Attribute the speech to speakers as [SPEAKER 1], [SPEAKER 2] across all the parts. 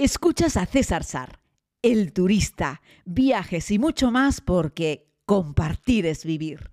[SPEAKER 1] Escuchas a César Sar, el turista, viajes y mucho más porque compartir es vivir.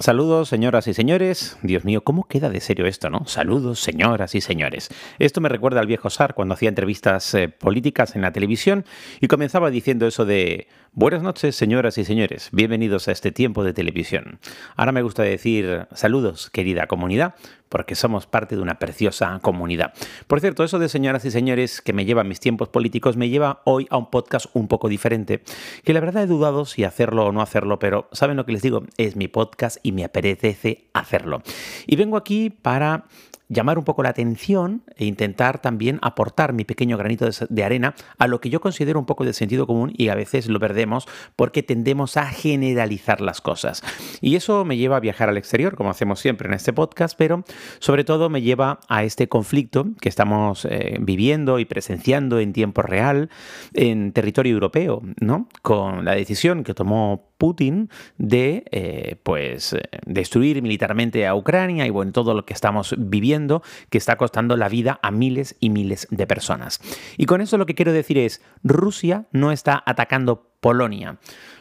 [SPEAKER 2] Saludos, señoras y señores. Dios mío, ¿cómo queda de serio esto, no? Saludos, señoras y señores. Esto me recuerda al viejo Sar cuando hacía entrevistas eh, políticas en la televisión y comenzaba diciendo eso de Buenas noches, señoras y señores. Bienvenidos a este tiempo de televisión. Ahora me gusta decir saludos, querida comunidad, porque somos parte de una preciosa comunidad. Por cierto, eso de señoras y señores que me lleva mis tiempos políticos me lleva hoy a un podcast un poco diferente, que la verdad he dudado si hacerlo o no hacerlo, pero ¿saben lo que les digo? Es mi podcast y me apetece hacerlo. Y vengo aquí para llamar un poco la atención e intentar también aportar mi pequeño granito de, arena a lo que yo considero un poco de sentido común y a veces lo perdemos porque tendemos a generalizar las cosas. Y eso me lleva a viajar al exterior, como hacemos siempre en este podcast, pero sobre todo me lleva a este conflicto que estamos eh, viviendo y presenciando en tiempo real en territorio europeo, ¿no? Con la decisión que tomó Putin de eh, pues eh, destruir militarmente a Ucrania y bueno, todo lo que estamos viviendo que está costando la vida a miles y miles de personas. Y con eso lo que quiero decir es, Rusia no está atacando Polonia.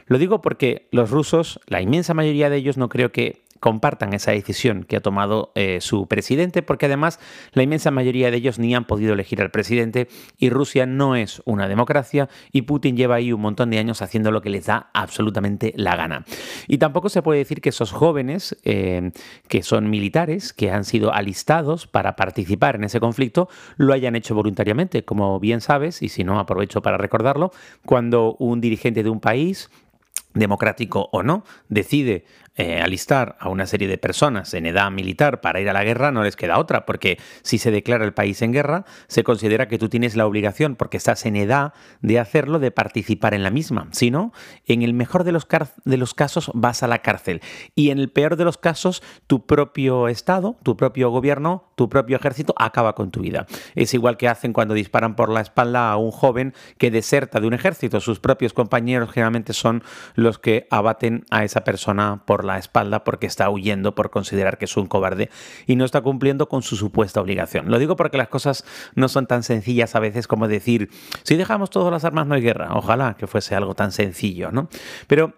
[SPEAKER 2] Lo digo porque los rusos, la inmensa mayoría de ellos no creo que compartan esa decisión que ha tomado eh, su presidente, porque además la inmensa mayoría de ellos ni han podido elegir al presidente y Rusia no es una democracia y Putin lleva ahí un montón de años haciendo lo que les da absolutamente la gana. Y tampoco se puede decir que esos jóvenes eh, que son militares, que han sido alistados para participar en ese conflicto, lo hayan hecho voluntariamente, como bien sabes, y si no aprovecho para recordarlo, cuando un dirigente de un país democrático o no, decide eh, alistar a una serie de personas en edad militar para ir a la guerra, no les queda otra, porque si se declara el país en guerra, se considera que tú tienes la obligación, porque estás en edad de hacerlo, de participar en la misma. Si no, en el mejor de los, de los casos vas a la cárcel. Y en el peor de los casos, tu propio Estado, tu propio gobierno, tu propio ejército acaba con tu vida. Es igual que hacen cuando disparan por la espalda a un joven que deserta de un ejército. Sus propios compañeros generalmente son los que abaten a esa persona por la espalda porque está huyendo por considerar que es un cobarde y no está cumpliendo con su supuesta obligación. Lo digo porque las cosas no son tan sencillas a veces como decir, si dejamos todas las armas no hay guerra. Ojalá que fuese algo tan sencillo, ¿no? Pero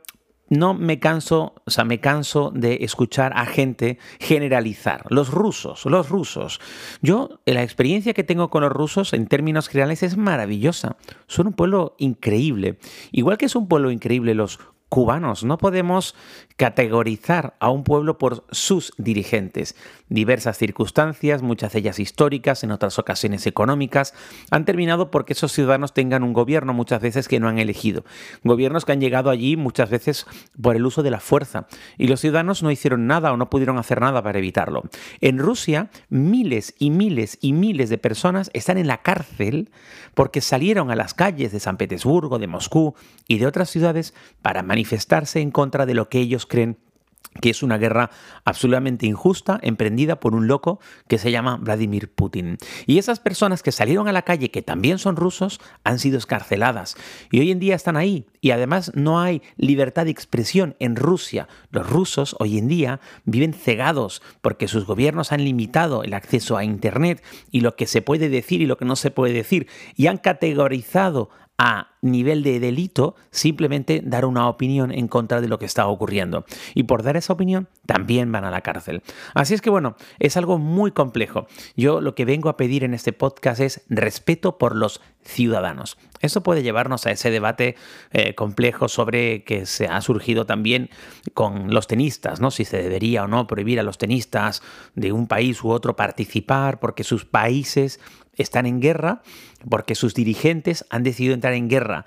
[SPEAKER 2] no me canso, o sea, me canso de escuchar a gente generalizar. Los rusos, los rusos. Yo, la experiencia que tengo con los rusos en términos generales es maravillosa. Son un pueblo increíble. Igual que es un pueblo increíble los cubanos. No podemos categorizar a un pueblo por sus dirigentes. Diversas circunstancias, muchas de ellas históricas, en otras ocasiones económicas, han terminado porque esos ciudadanos tengan un gobierno muchas veces que no han elegido. Gobiernos que han llegado allí muchas veces por el uso de la fuerza. Y los ciudadanos no hicieron nada o no pudieron hacer nada para evitarlo. En Rusia, miles y miles y miles de personas están en la cárcel porque salieron a las calles de San Petersburgo, de Moscú y de otras ciudades para manifestar manifestarse en contra de lo que ellos creen que es una guerra absolutamente injusta emprendida por un loco que se llama Vladimir Putin. Y esas personas que salieron a la calle, que también son rusos, han sido escarceladas. Y hoy en día están ahí. Y además no hay libertad de expresión en Rusia. Los rusos hoy en día viven cegados porque sus gobiernos han limitado el acceso a Internet y lo que se puede decir y lo que no se puede decir. Y han categorizado a nivel de delito simplemente dar una opinión en contra de lo que está ocurriendo. Y por dar esa opinión también van a la cárcel. Así es que bueno, es algo muy complejo. Yo lo que vengo a pedir en este podcast es respeto por los ciudadanos. Eso puede llevarnos a ese debate eh, complejo sobre que se ha surgido también con los tenistas, ¿no? Si se debería o no prohibir a los tenistas de un país u otro participar porque sus países están en guerra porque sus dirigentes han decidido entrar en guerra.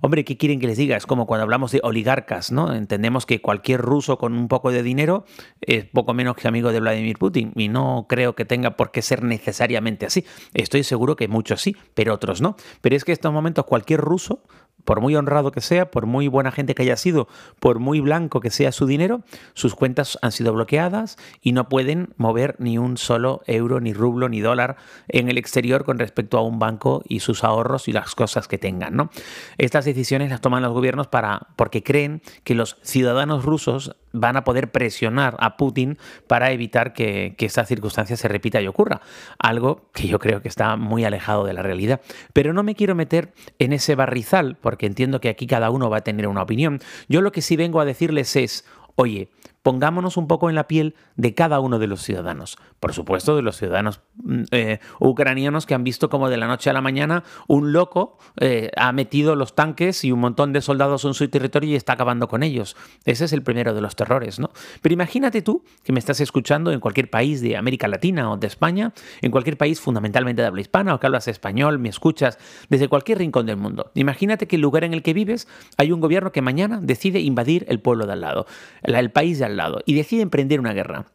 [SPEAKER 2] Hombre, ¿qué quieren que les diga? Es como cuando hablamos de oligarcas, ¿no? Entendemos que cualquier ruso con un poco de dinero es poco menos que amigo de Vladimir Putin y no creo que tenga por qué ser necesariamente así. Estoy seguro que muchos sí, pero otros no. Pero es que en estos momentos cualquier ruso por muy honrado que sea, por muy buena gente que haya sido, por muy blanco que sea su dinero, sus cuentas han sido bloqueadas y no pueden mover ni un solo euro, ni rublo, ni dólar en el exterior con respecto a un banco y sus ahorros y las cosas que tengan. ¿no? Estas decisiones las toman los gobiernos para, porque creen que los ciudadanos rusos van a poder presionar a Putin para evitar que, que esta circunstancia se repita y ocurra. Algo que yo creo que está muy alejado de la realidad. Pero no me quiero meter en ese barrizal, porque entiendo que aquí cada uno va a tener una opinión. Yo lo que sí vengo a decirles es, oye, pongámonos un poco en la piel de cada uno de los ciudadanos. Por supuesto, de los ciudadanos mm, eh, ucranianos que han visto como de la noche a la mañana un loco eh, ha metido los tanques y un montón de soldados en su territorio y está acabando con ellos. Ese es el primero de los terrores, ¿no? Pero imagínate tú que me estás escuchando en cualquier país de América Latina o de España, en cualquier país fundamentalmente de habla hispana o que hablas español, me escuchas desde cualquier rincón del mundo. Imagínate que el lugar en el que vives hay un gobierno que mañana decide invadir el pueblo de al lado, el país de al lado, y decide emprender una guerra.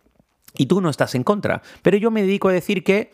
[SPEAKER 2] Y tú no estás en contra. Pero yo me dedico a decir que,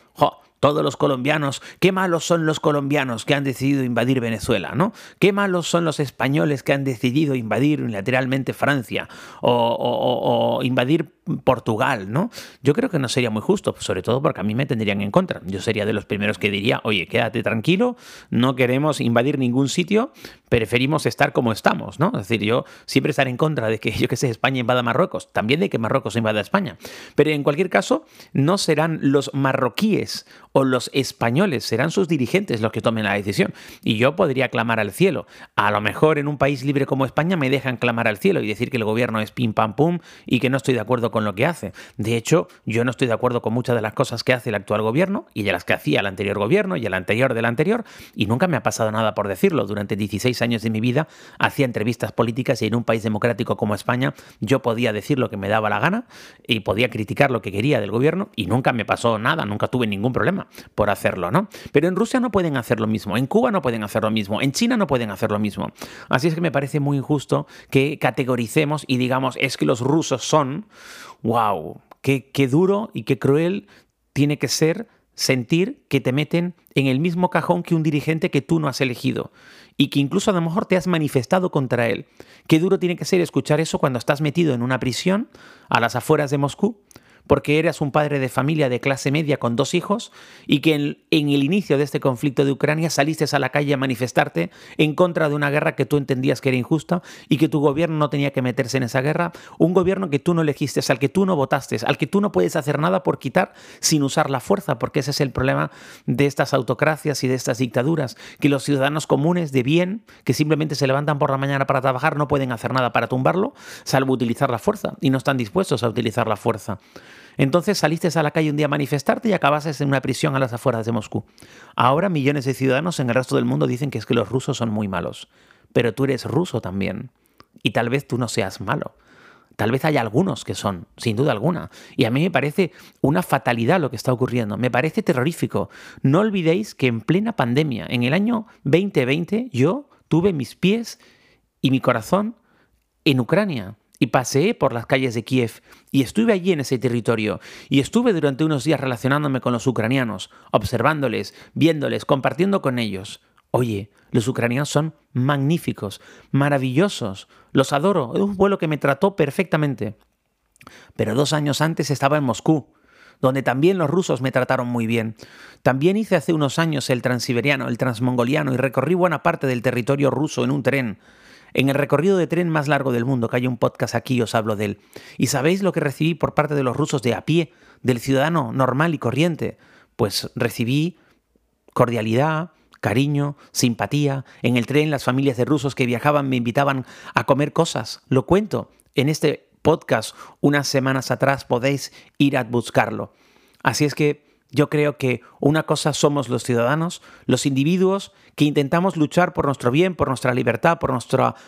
[SPEAKER 2] todos los colombianos, qué malos son los colombianos que han decidido invadir Venezuela, ¿no? Qué malos son los españoles que han decidido invadir unilateralmente Francia o, invadir Portugal, ¿no? Yo creo que no sería muy justo, sobre todo porque a mí me tendrían en contra. Yo sería de los primeros que diría, oye, quédate tranquilo, no queremos invadir ningún sitio, preferimos estar como estamos, ¿no? Es decir, yo siempre estaré en contra de que, yo que sé, España invada Marruecos, también de que Marruecos invada España. Pero en cualquier caso, no serán los marroquíes o los españoles, serán sus dirigentes los que tomen la decisión. Y yo podría clamar al cielo. A lo mejor en un país libre como España me dejan clamar al cielo y decir que el gobierno es pim pam pum y que no estoy de acuerdo con lo que hace. De hecho, yo no estoy de acuerdo con muchas de las cosas que hace el actual gobierno y de las que hacía el anterior gobierno y el anterior del anterior, y nunca me ha pasado nada por decirlo. Durante 16 años de mi vida hacía entrevistas políticas y en un país democrático como España yo podía decir lo que me daba la gana y podía criticar lo que quería del gobierno y nunca me pasó nada, nunca tuve ningún problema por hacerlo, ¿no? Pero en Rusia no pueden hacer lo mismo, en Cuba no pueden hacer lo mismo, en China no pueden hacer lo mismo. Así es que me parece muy injusto que categoricemos y digamos, es que los rusos son, wow, qué, qué duro y qué cruel tiene que ser sentir que te meten en el mismo cajón que un dirigente que tú no has elegido y que incluso a lo mejor te has manifestado contra él. Qué duro tiene que ser escuchar eso cuando estás metido en una prisión a las afueras de Moscú porque eras un padre de familia de clase media con dos hijos y que en, el inicio de este conflicto de Ucrania saliste a la calle a manifestarte en contra de una guerra que tú entendías que era injusta y que tu gobierno no tenía que meterse en esa guerra, un gobierno que tú no elegiste, al que tú no votaste, al que tú no puedes hacer nada por quitar sin usar la fuerza, porque ese es el problema de estas autocracias y de estas dictaduras, que los ciudadanos comunes de bien, que simplemente se levantan por la mañana para trabajar, no pueden hacer nada para tumbarlo, salvo utilizar la fuerza, y no están dispuestos a utilizar la fuerza. Entonces saliste a la calle un día a manifestarte y acabaste en una prisión a las afueras de Moscú. Ahora millones de ciudadanos en el resto del mundo dicen que es que los rusos son muy malos. Pero tú eres ruso también. Y tal vez tú no seas malo. Tal vez haya algunos que son, sin duda alguna. Y a mí me parece una fatalidad lo que está ocurriendo. Me parece terrorífico. No olvidéis que en plena pandemia, en el año 2020, yo tuve mis pies y mi corazón en Ucrania y paseé por las calles de Kiev y estuve allí en ese territorio y estuve durante unos días relacionándome con los ucranianos, observándoles, viéndoles, compartiendo con ellos. Oye, los ucranianos son magníficos, maravillosos, los adoro, es un vuelo que me trató perfectamente. Pero dos años antes estaba en Moscú, donde también los rusos me trataron muy bien. También hice hace unos años el transiberiano, el transmongoliano y recorrí buena parte del territorio ruso en un tren. En el recorrido de tren más largo del mundo, que hay un podcast aquí, os hablo de él. ¿Y sabéis lo que recibí por parte de los rusos de a pie, del ciudadano normal y corriente? Pues recibí cordialidad, cariño, simpatía. En el tren las familias de rusos que viajaban me invitaban a comer cosas. Lo cuento en este podcast unas semanas atrás, podéis ir a buscarlo. Así es que yo creo que una cosa somos los ciudadanos, los individuos que intentamos luchar por nuestro bien, por nuestra libertad, por,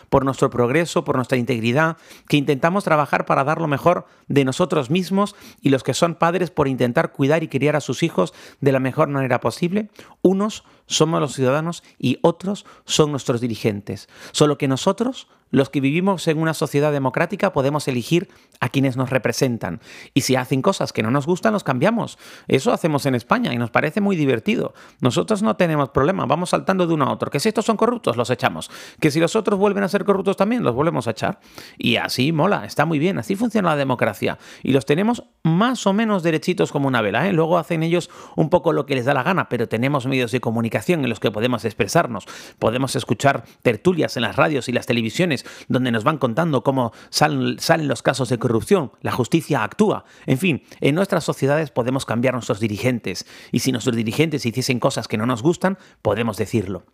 [SPEAKER 2] por nuestro progreso, por nuestra integridad, que intentamos trabajar para dar lo mejor de nosotros mismos y los que son padres por intentar cuidar y criar a sus hijos de la mejor manera posible. Unos somos los ciudadanos y otros son nuestros dirigentes. Solo que nosotros los que vivimos en una sociedad democrática podemos elegir a quienes nos representan. Y si hacen cosas que no nos gustan, los cambiamos. Eso hacemos en España y nos parece muy divertido. Nosotros no tenemos problema, vamos saltando de uno a otro. Que si estos son corruptos, los echamos. Que si los otros vuelven a ser corruptos también, los volvemos a echar. Y así mola, está muy bien, así funciona la democracia. Y los tenemos más o menos derechitos como una vela. ¿eh? Luego hacen ellos un poco lo que les da la gana, pero tenemos medios de comunicación en los que podemos expresarnos. Podemos escuchar tertulias en las radios y las televisiones donde nos van contando cómo salen, salen los casos de corrupción, la justicia actúa. En fin, en nuestras sociedades podemos cambiar nuestros dirigentes y si nuestros dirigentes hiciesen cosas que no nos gustan, podemos decirlo.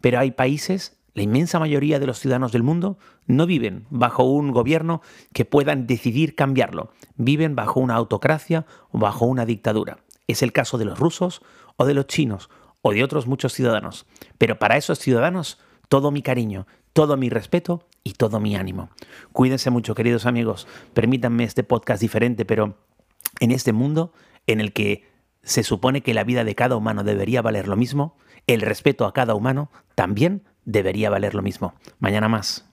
[SPEAKER 2] Pero hay países la inmensa mayoría de los ciudadanos del mundo no viven bajo un gobierno que puedan decidir cambiarlo. Viven bajo una autocracia o bajo una dictadura. Es el caso de los rusos o de los chinos o de otros muchos ciudadanos. Pero para esos ciudadanos, todo mi cariño, todo mi respeto y todo mi ánimo. Cuídense mucho, queridos amigos. Permítanme este podcast diferente, pero en este mundo en el que se supone que la vida de cada humano debería valer lo mismo, el respeto a cada humano también debería valer lo mismo. Mañana más.